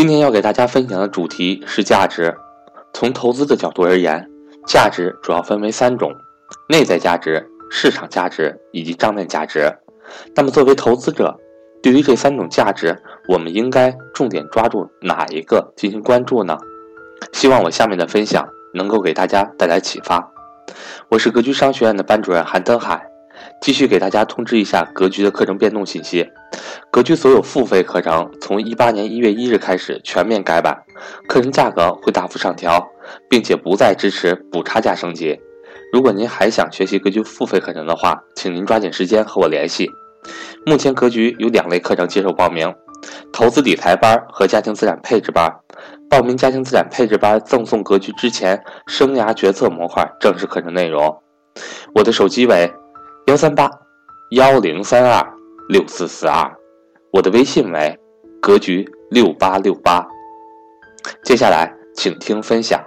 今天要给大家分享的主题是价值。从投资的角度而言，价值主要分为三种：内在价值、市场价值以及账面价值。那么，作为投资者，对于这三种价值，我们应该重点抓住哪一个进行关注呢？希望我下面的分享能够给大家带来启发。我是格局商学院的班主任韩登海。继续给大家通知一下格局的课程变动信息。格局所有付费课程从一八年一月一日开始全面改版，课程价格会大幅上调，并且不再支持补差价升级。如果您还想学习格局付费课程的话，请您抓紧时间和我联系。目前格局有两类课程接受报名：投资理财班和家庭资产配置班。报名家庭资产配置班赠送格局之前生涯决策模块正式课程内容。我的手机为。幺三八幺零三二六四四二，我的微信为格局六八六八。接下来，请听分享：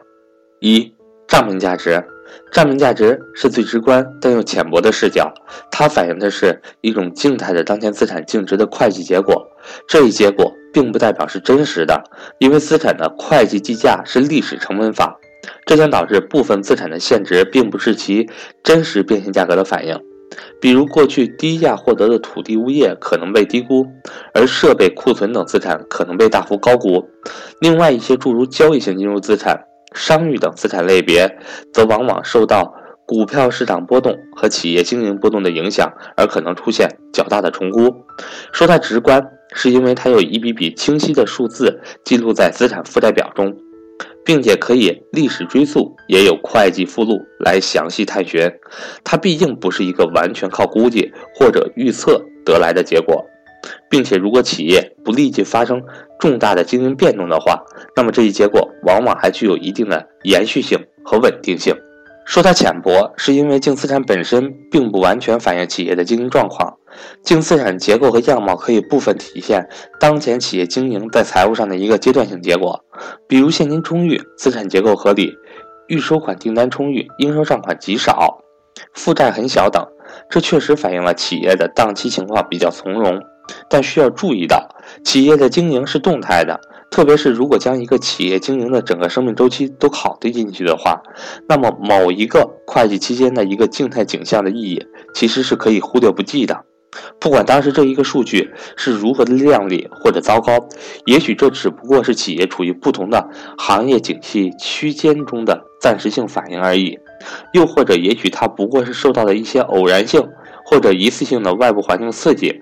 一、账面价值。账面价值是最直观但又浅薄的视角，它反映的是一种静态的当前资产净值的会计结果。这一结果并不代表是真实的，因为资产的会计计价是历史成本法，这将导致部分资产的现值并不是其真实变现价格的反应。比如，过去低价获得的土地、物业可能被低估，而设备、库存等资产可能被大幅高估。另外，一些诸如交易性金融资产、商誉等资产类别，则往往受到股票市场波动和企业经营波动的影响，而可能出现较大的重估。说它直观，是因为它有一笔笔清晰的数字记录在资产负债表中。并且可以历史追溯，也有会计附录来详细探寻。它毕竟不是一个完全靠估计或者预测得来的结果，并且如果企业不立即发生重大的经营变动的话，那么这一结果往往还具有一定的延续性和稳定性。说它浅薄，是因为净资产本身并不完全反映企业的经营状况。净资产结构和样貌可以部分体现当前企业经营在财务上的一个阶段性结果，比如现金充裕、资产结构合理、预收款订单充裕、应收账款极少、负债很小等。这确实反映了企业的当期情况比较从容。但需要注意到，企业的经营是动态的。特别是如果将一个企业经营的整个生命周期都考虑进去的话，那么某一个会计期间的一个静态景象的意义其实是可以忽略不计的。不管当时这一个数据是如何的靓丽或者糟糕，也许这只不过是企业处于不同的行业景气区间中的暂时性反应而已，又或者也许它不过是受到了一些偶然性或者一次性的外部环境刺激，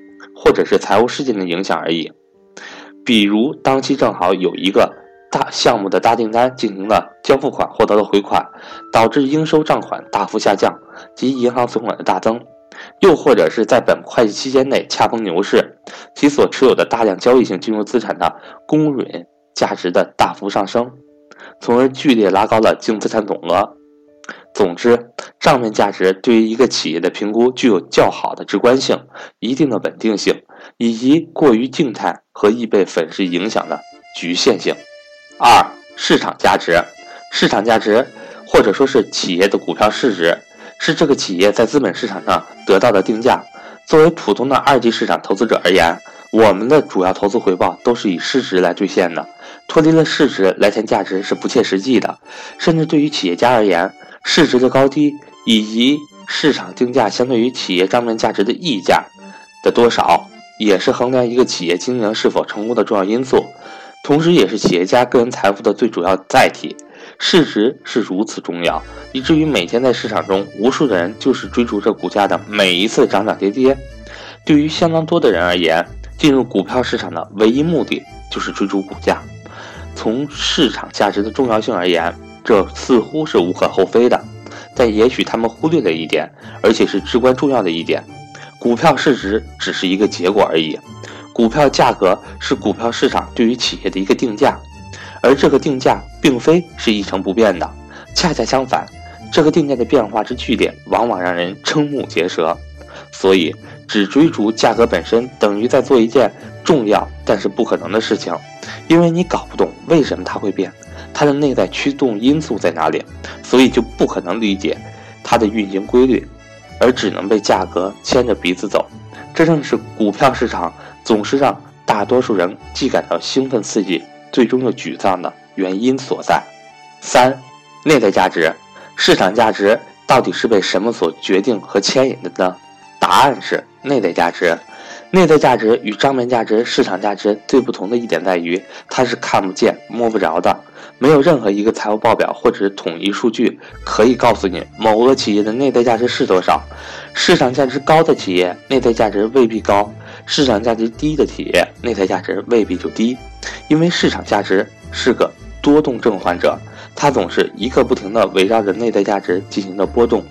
或者是财务事件的影响而已。比如当期正好有一个大项目的大订单进行了交付款，获得了回款，导致应收账款大幅下降及银行存款的大增；又或者是在本会计期间内恰逢牛市，其所持有的大量交易性金融资产的公允价值的大幅上升，从而剧烈拉高了净资产总额。总之，账面价值对于一个企业的评估具有较好的直观性、一定的稳定性，以及过于静态和易被粉饰影响的局限性。二、市场价值，市场价值或者说是企业的股票市值，是这个企业在资本市场上得到的定价。作为普通的二级市场投资者而言，我们的主要投资回报都是以市值来兑现的，脱离了市值来谈价值是不切实际的，甚至对于企业家而言。市值的高低以及市场定价相对于企业账面价值的溢价的多少，也是衡量一个企业经营是否成功的重要因素，同时也是企业家个人财富的最主要载体。市值是如此重要，以至于每天在市场中，无数的人就是追逐着股价的每一次涨涨跌跌。对于相当多的人而言，进入股票市场的唯一目的就是追逐股价。从市场价值的重要性而言。这似乎是无可厚非的，但也许他们忽略了一点，而且是至关重要的一点：股票市值只是一个结果而已，股票价格是股票市场对于企业的一个定价，而这个定价并非是一成不变的，恰恰相反，这个定价的变化之剧烈，往往让人瞠目结舌。所以，只追逐价格本身，等于在做一件重要但是不可能的事情，因为你搞不懂为什么它会变。它的内在驱动因素在哪里？所以就不可能理解它的运行规律，而只能被价格牵着鼻子走。这正是股票市场总是让大多数人既感到兴奋刺激，最终又沮丧的原因所在。三、内在价值，市场价值到底是被什么所决定和牵引的呢？答案是内在价值。内在价值与账面价值、市场价值最不同的一点在于，它是看不见、摸不着的。没有任何一个财务报表或者统一数据可以告诉你某个企业的内在价值是多少。市场价值高的企业，内在价值未必高；市场价值低的企业，内在价值未必就低。因为市场价值是个多动症患者，它总是一刻不停地围绕着内在价值进行的波动。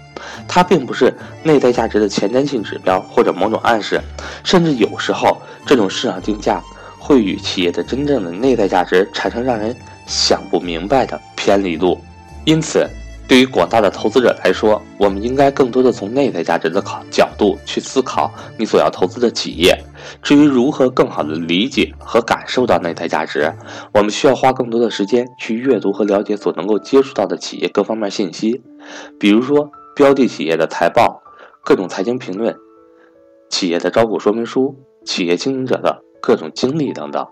它并不是内在价值的前瞻性指标或者某种暗示，甚至有时候这种市场定价会与企业的真正的内在价值产生让人想不明白的偏离度。因此，对于广大的投资者来说，我们应该更多的从内在价值的考角度去思考你所要投资的企业。至于如何更好的理解和感受到内在价值，我们需要花更多的时间去阅读和了解所能够接触到的企业各方面信息，比如说。标的企业的财报、各种财经评论、企业的招股说明书、企业经营者的各种经历等等。